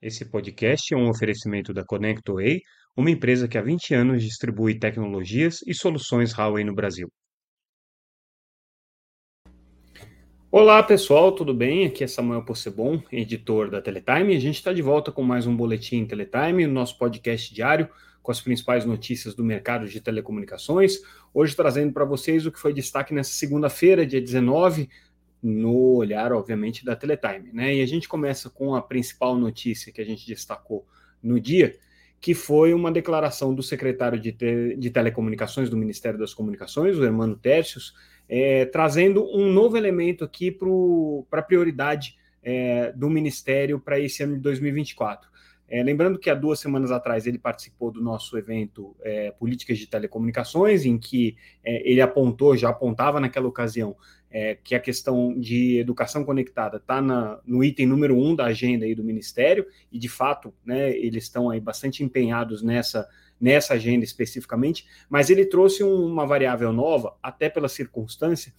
Esse podcast é um oferecimento da ConnectWay, uma empresa que há 20 anos distribui tecnologias e soluções Huawei no Brasil. Olá pessoal, tudo bem? Aqui é Samuel Possebon, editor da Teletime. A gente está de volta com mais um Boletim Teletime, o nosso podcast diário com as principais notícias do mercado de telecomunicações. Hoje trazendo para vocês o que foi destaque nessa segunda-feira, dia 19 no olhar, obviamente, da Teletime. Né? E a gente começa com a principal notícia que a gente destacou no dia, que foi uma declaração do secretário de, te de Telecomunicações do Ministério das Comunicações, o Hermano Tércios, é, trazendo um novo elemento aqui para a prioridade é, do Ministério para esse ano de 2024. É, lembrando que há duas semanas atrás ele participou do nosso evento é, Políticas de Telecomunicações, em que é, ele apontou, já apontava naquela ocasião, é, que a questão de educação conectada está no item número um da agenda aí do Ministério, e de fato né, eles estão aí bastante empenhados nessa, nessa agenda especificamente, mas ele trouxe um, uma variável nova, até pela circunstância,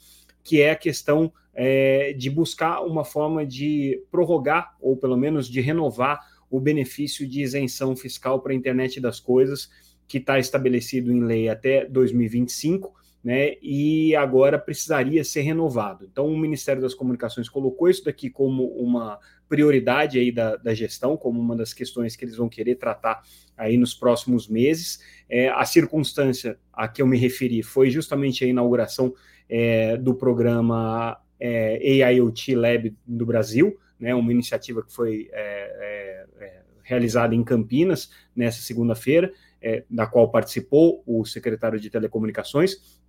que é a questão é, de buscar uma forma de prorrogar, ou pelo menos de renovar o benefício de isenção fiscal para a internet das coisas, que está estabelecido em lei até 2025, né, e agora precisaria ser renovado. Então, o Ministério das Comunicações colocou isso daqui como uma prioridade aí da, da gestão, como uma das questões que eles vão querer tratar aí nos próximos meses. É, a circunstância a que eu me referi foi justamente a inauguração é, do programa é, AIoT Lab do Brasil, né, uma iniciativa que foi é, é, é, realizada em Campinas nessa segunda-feira, é, da qual participou o secretário de Telecomunicações,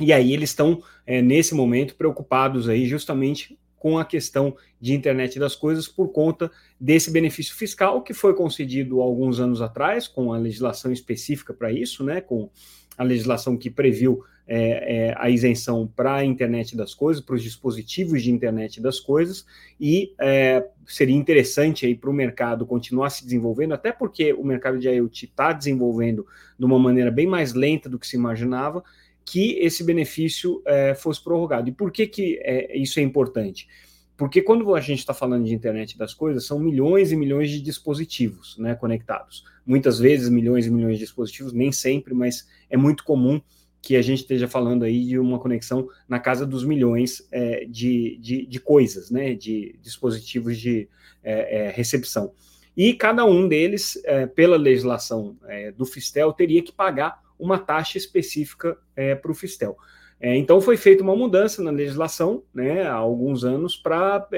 e aí eles estão, é, nesse momento, preocupados aí justamente com a questão de internet das coisas por conta desse benefício fiscal que foi concedido alguns anos atrás, com a legislação específica para isso, né, com a legislação que previu é, é, a isenção para a internet das coisas, para os dispositivos de internet das coisas, e é, seria interessante aí para o mercado continuar se desenvolvendo, até porque o mercado de IoT está desenvolvendo de uma maneira bem mais lenta do que se imaginava, que esse benefício é, fosse prorrogado. E por que, que é, isso é importante? Porque quando a gente está falando de internet das coisas, são milhões e milhões de dispositivos né, conectados. Muitas vezes milhões e milhões de dispositivos, nem sempre, mas é muito comum que a gente esteja falando aí de uma conexão na casa dos milhões é, de, de, de, coisas, né, de dispositivos de é, é, recepção. E cada um deles, é, pela legislação do Fistel, teria que pagar uma taxa específica é, para o Fistel. então foi feita uma mudança na legislação né, há alguns anos para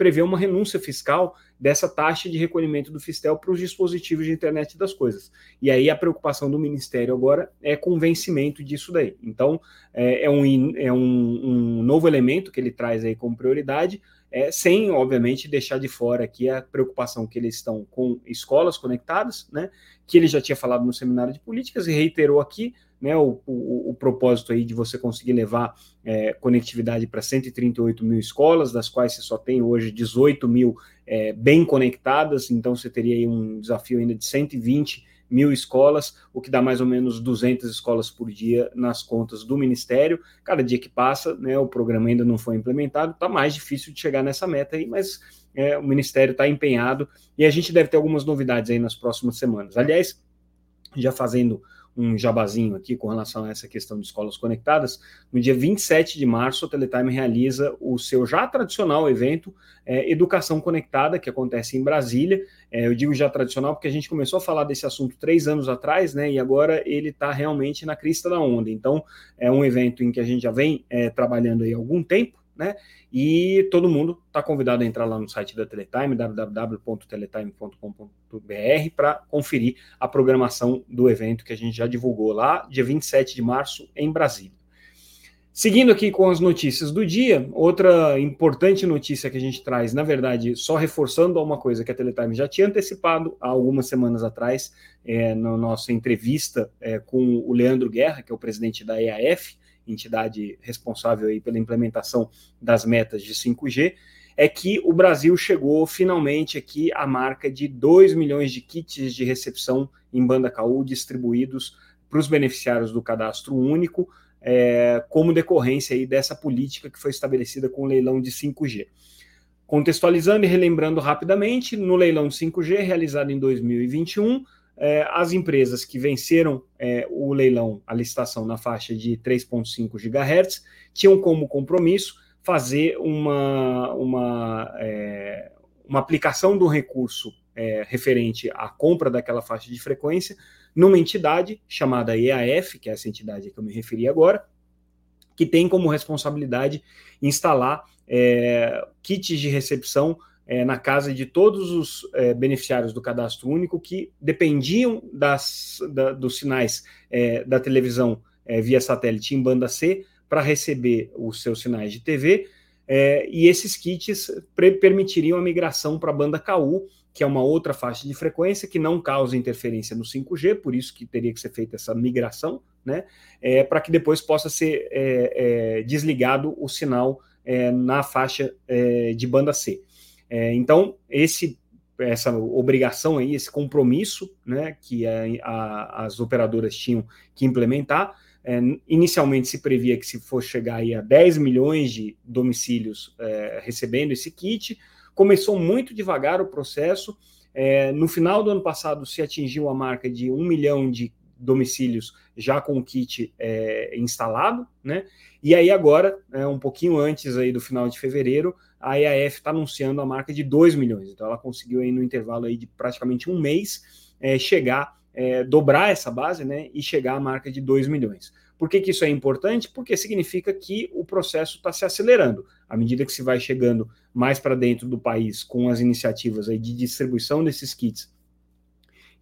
prever uma renúncia fiscal dessa taxa de recolhimento do Fistel para os dispositivos de internet das coisas. E aí a preocupação do Ministério agora é com o vencimento disso daí. Então, é, é, um, é um, um novo elemento que ele traz aí como prioridade, é, sem, obviamente, deixar de fora aqui a preocupação que eles estão com escolas conectadas, né, que ele já tinha falado no seminário de políticas e reiterou aqui, né, o, o, o, propósito aí de você conseguir levar é, conectividade para 138 mil escolas, das quais você só tem hoje 18 mil é, bem conectadas, então você teria aí um desafio ainda de 120 mil escolas, o que dá mais ou menos 200 escolas por dia nas contas do Ministério. Cada dia que passa, né, o programa ainda não foi implementado, está mais difícil de chegar nessa meta aí, mas é, o Ministério está empenhado e a gente deve ter algumas novidades aí nas próximas semanas. Aliás, já fazendo um jabazinho aqui com relação a essa questão de escolas conectadas. No dia 27 de março, a Teletime realiza o seu já tradicional evento é, Educação Conectada, que acontece em Brasília. É, eu digo já tradicional porque a gente começou a falar desse assunto três anos atrás, né? E agora ele está realmente na crista da onda. Então, é um evento em que a gente já vem é, trabalhando aí há algum tempo né? E todo mundo está convidado a entrar lá no site da Teletime, www.teletime.com.br, para conferir a programação do evento que a gente já divulgou lá, dia 27 de março, em Brasília. Seguindo aqui com as notícias do dia, outra importante notícia que a gente traz, na verdade, só reforçando uma coisa que a Teletime já tinha antecipado há algumas semanas atrás, é, na nossa entrevista é, com o Leandro Guerra, que é o presidente da EAF, entidade responsável aí pela implementação das metas de 5G, é que o Brasil chegou finalmente aqui à marca de 2 milhões de kits de recepção em banda KU distribuídos para os beneficiários do cadastro único, é, como decorrência aí dessa política que foi estabelecida com o leilão de 5G. Contextualizando e relembrando rapidamente, no leilão de 5G realizado em 2021, é, as empresas que venceram é, o leilão, a licitação na faixa de 3,5 GHz, tinham como compromisso fazer uma, uma, é, uma aplicação do recurso é, referente à compra daquela faixa de frequência numa entidade chamada EAF, que é essa entidade que eu me referi agora, que tem como responsabilidade instalar é, kits de recepção é, na casa de todos os é, beneficiários do cadastro único que dependiam das, da, dos sinais é, da televisão é, via satélite em banda C para receber os seus sinais de TV, é, e esses kits permitiriam a migração para a banda KU, que é uma outra faixa de frequência que não causa interferência no 5G, por isso que teria que ser feita essa migração, né, é, para que depois possa ser desligado o sinal na faixa de banda C. É, então, esse, essa obrigação aí, esse compromisso né, que a, a, as operadoras tinham que implementar, é, inicialmente se previa que se fosse chegar aí a 10 milhões de domicílios é, recebendo esse kit, começou muito devagar o processo, é, no final do ano passado se atingiu a marca de 1 milhão de domicílios já com o kit é, instalado, né? E aí agora, é, um pouquinho antes aí do final de fevereiro, a EAF está anunciando a marca de 2 milhões. Então ela conseguiu aí no intervalo aí de praticamente um mês é, chegar, é, dobrar essa base né, e chegar à marca de 2 milhões. Por que, que isso é importante? Porque significa que o processo está se acelerando. À medida que se vai chegando mais para dentro do país com as iniciativas aí de distribuição desses kits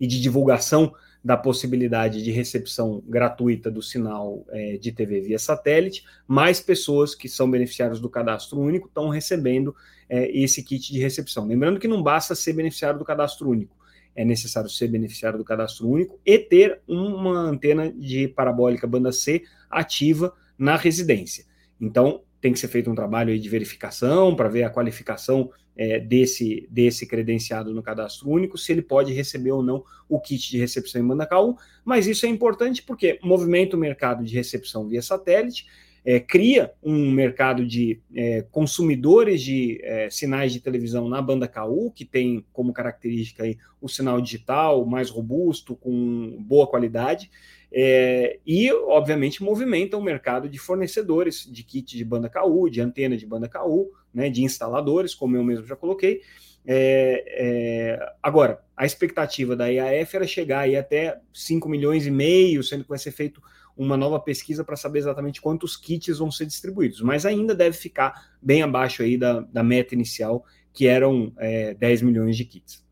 e de divulgação da possibilidade de recepção gratuita do sinal é, de TV via satélite, mais pessoas que são beneficiários do cadastro único estão recebendo é, esse kit de recepção. Lembrando que não basta ser beneficiário do cadastro único, é necessário ser beneficiário do cadastro único e ter uma antena de parabólica banda C ativa na residência. Então, tem que ser feito um trabalho de verificação para ver a qualificação é, desse, desse credenciado no cadastro único, se ele pode receber ou não o kit de recepção em banda KU, mas isso é importante porque movimenta o mercado de recepção via satélite, é, cria um mercado de é, consumidores de é, sinais de televisão na banda KU, que tem como característica aí, o sinal digital mais robusto, com boa qualidade, é, e, obviamente, movimenta o mercado de fornecedores de kit de banda KU, de antena de banda KU, né, de instaladores, como eu mesmo já coloquei. É, é, agora, a expectativa da IAF era chegar aí até 5 milhões e meio, sendo que vai ser feito uma nova pesquisa para saber exatamente quantos kits vão ser distribuídos, mas ainda deve ficar bem abaixo aí da, da meta inicial, que eram é, 10 milhões de kits.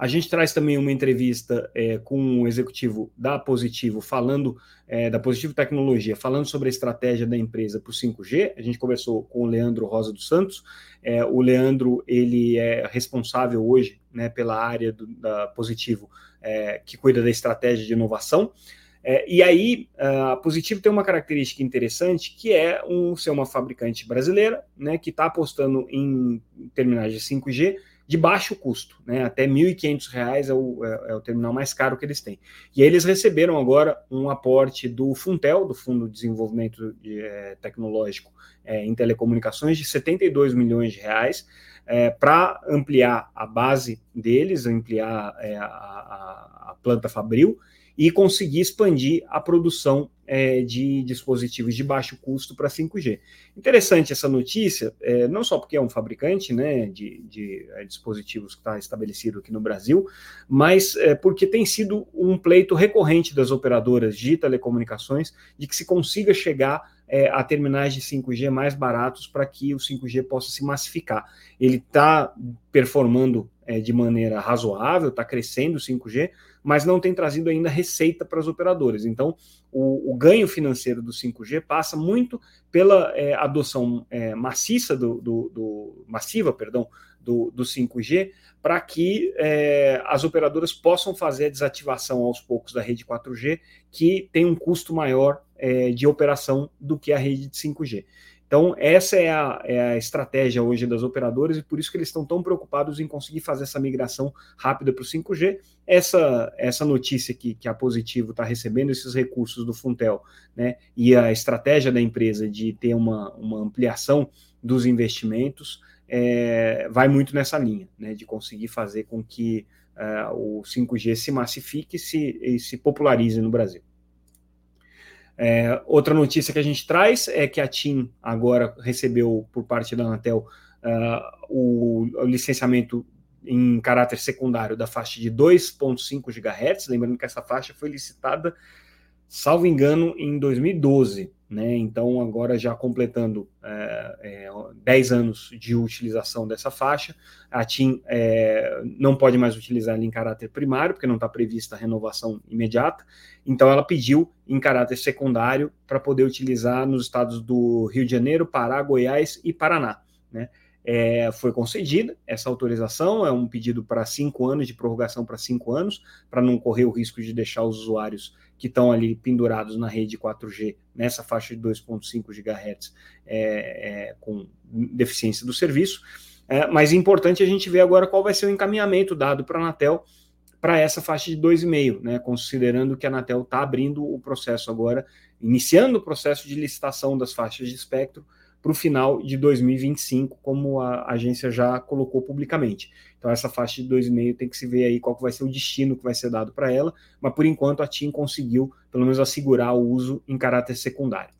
A gente traz também uma entrevista é, com um executivo da Positivo, falando é, da Positivo Tecnologia, falando sobre a estratégia da empresa para o 5G. A gente conversou com o Leandro Rosa dos Santos. É, o Leandro ele é responsável hoje né, pela área do, da Positivo é, que cuida da estratégia de inovação. É, e aí, a Positivo tem uma característica interessante, que é um, ser uma fabricante brasileira, né, que está apostando em terminais de 5G, de baixo custo, né? até R$ 1.500 é o, é, é o terminal mais caro que eles têm. E aí eles receberam agora um aporte do Funtel, do Fundo de Desenvolvimento de, é, Tecnológico é, em Telecomunicações, de 72 milhões de reais, é, para ampliar a base deles, ampliar é, a, a, a planta Fabril e conseguir expandir a produção é, de dispositivos de baixo custo para 5G. Interessante essa notícia, é, não só porque é um fabricante né, de, de é, dispositivos que está estabelecido aqui no Brasil, mas é, porque tem sido um pleito recorrente das operadoras de telecomunicações de que se consiga chegar é, a terminais de 5G mais baratos para que o 5G possa se massificar. Ele está performando é, de maneira razoável, está crescendo o 5G, mas não tem trazido ainda receita para as operadoras. Então, o, o, ganho financeiro do 5G passa muito pela é, adoção é, maciça do, do, do, massiva, perdão, do, do 5G, para que é, as operadoras possam fazer a desativação aos poucos da rede 4G, que tem um custo maior é, de operação do que a rede de 5G. Então, essa é a, é a, estratégia hoje das operadoras e por isso que eles estão tão preocupados em conseguir fazer essa migração rápida para o 5G. Essa, essa notícia que, que a Positivo está recebendo, esses recursos do Funtel, né, e a estratégia da empresa de ter uma, uma ampliação dos investimentos é, vai muito nessa linha, né, de conseguir fazer com que uh, o 5G se massifique se, e se popularize no Brasil. É, outra notícia que a gente traz é que a TIM agora recebeu por parte da Anatel uh, o, o, licenciamento em caráter secundário da faixa de 2,5 GHz. Lembrando que essa faixa foi licitada, salvo engano, em 2012. Né? Então, agora já completando é, é, 10 anos de utilização dessa faixa, a TIM é, não pode mais utilizar ela em caráter primário, porque não está prevista a renovação imediata, então ela pediu em caráter secundário para poder utilizar nos estados do Rio de Janeiro, Pará, Goiás e Paraná. Né? É, foi concedida essa autorização, é um pedido para cinco anos, de prorrogação para cinco anos, para não correr o risco de deixar os usuários que estão ali pendurados na rede 4G, nessa faixa de 2,5 GHz, é, é, com deficiência do serviço. É, mas é importante a gente ver agora qual vai ser o encaminhamento dado para a Anatel para essa faixa de 2,5, né, considerando que a Anatel está abrindo o processo agora, iniciando o processo de licitação das faixas de espectro para o final de 2025, como a agência já colocou publicamente. Então, essa faixa de 2,5 tem que se ver aí qual vai ser o destino que vai ser dado para ela, mas por enquanto a TIM conseguiu, pelo menos, assegurar o uso em caráter secundário.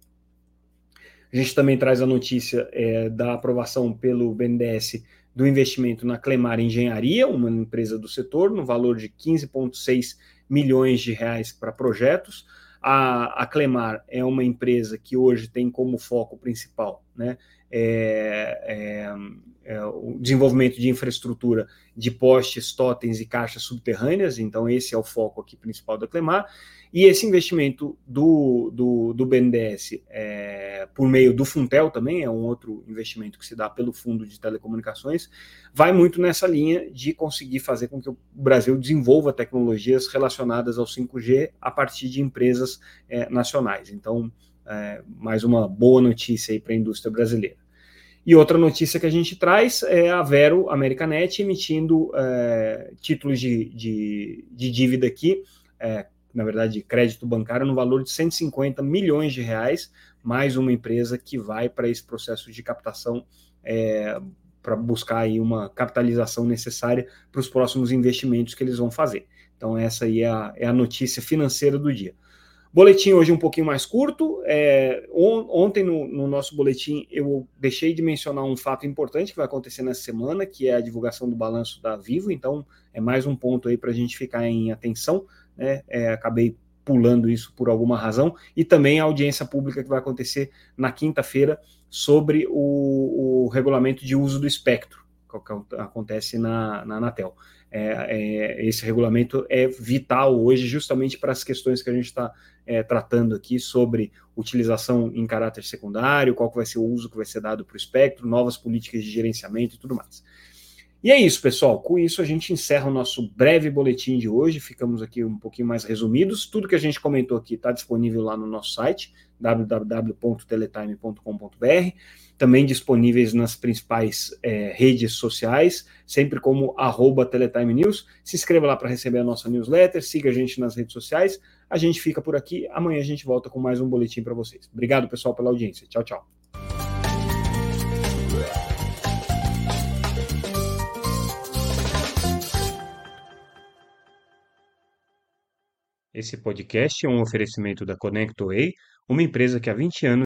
A gente também traz a notícia é, da aprovação pelo BNDES do investimento na Clemar Engenharia, uma empresa do setor, no valor de 15,6 milhões de reais para projetos. A, a Clemar é uma empresa que hoje tem como foco principal né, é, é, é, o desenvolvimento de infraestrutura de postes, totens e caixas subterrâneas, então esse é o foco aqui principal da Clemar, e esse investimento do, do, do BNDES é, por meio do Funtel também, é um outro investimento que se dá pelo Fundo de Telecomunicações, vai muito nessa linha de conseguir fazer com que o Brasil desenvolva tecnologias relacionadas ao 5G a partir de empresas é, nacionais. Então, é, mais uma boa notícia aí para a indústria brasileira. E outra notícia que a gente traz é a Vero Americanet emitindo é, títulos de, de, de, dívida aqui, é, na verdade, crédito bancário, no valor de 150 milhões de reais, mais uma empresa que vai para esse processo de captação é, para buscar aí uma capitalização necessária para os próximos investimentos que eles vão fazer. Então, essa aí é a, é a notícia financeira do dia. Boletim hoje um pouquinho mais curto. É, on, ontem, no, no, nosso boletim, eu deixei de mencionar um fato importante que vai acontecer nessa semana, que é a divulgação do balanço da Vivo. Então, é mais um ponto aí para a gente ficar em atenção. Né? É, acabei pulando isso por alguma razão. E também a audiência pública que vai acontecer na quinta-feira sobre o, o regulamento de uso do espectro, que acontece na, na Anatel. É, é, esse regulamento é vital hoje, justamente para as questões que a gente está é, tratando aqui sobre utilização em caráter secundário, qual que vai ser o uso que vai ser dado para o espectro, novas políticas de gerenciamento e tudo mais. E é isso, pessoal. Com isso, a gente encerra o nosso breve boletim de hoje. Ficamos aqui um pouquinho mais resumidos. Tudo que a gente comentou aqui está disponível lá no nosso site, www.teletime.com.br também disponíveis nas principais é, redes sociais, sempre como arroba Teletime News. Se inscreva lá para receber a nossa newsletter, siga a gente nas redes sociais. A gente fica por aqui. Amanhã a gente volta com mais um boletim para vocês. Obrigado, pessoal, pela audiência. Tchau, tchau. Esse podcast é um oferecimento da ConnectWay, uma empresa que há 20 anos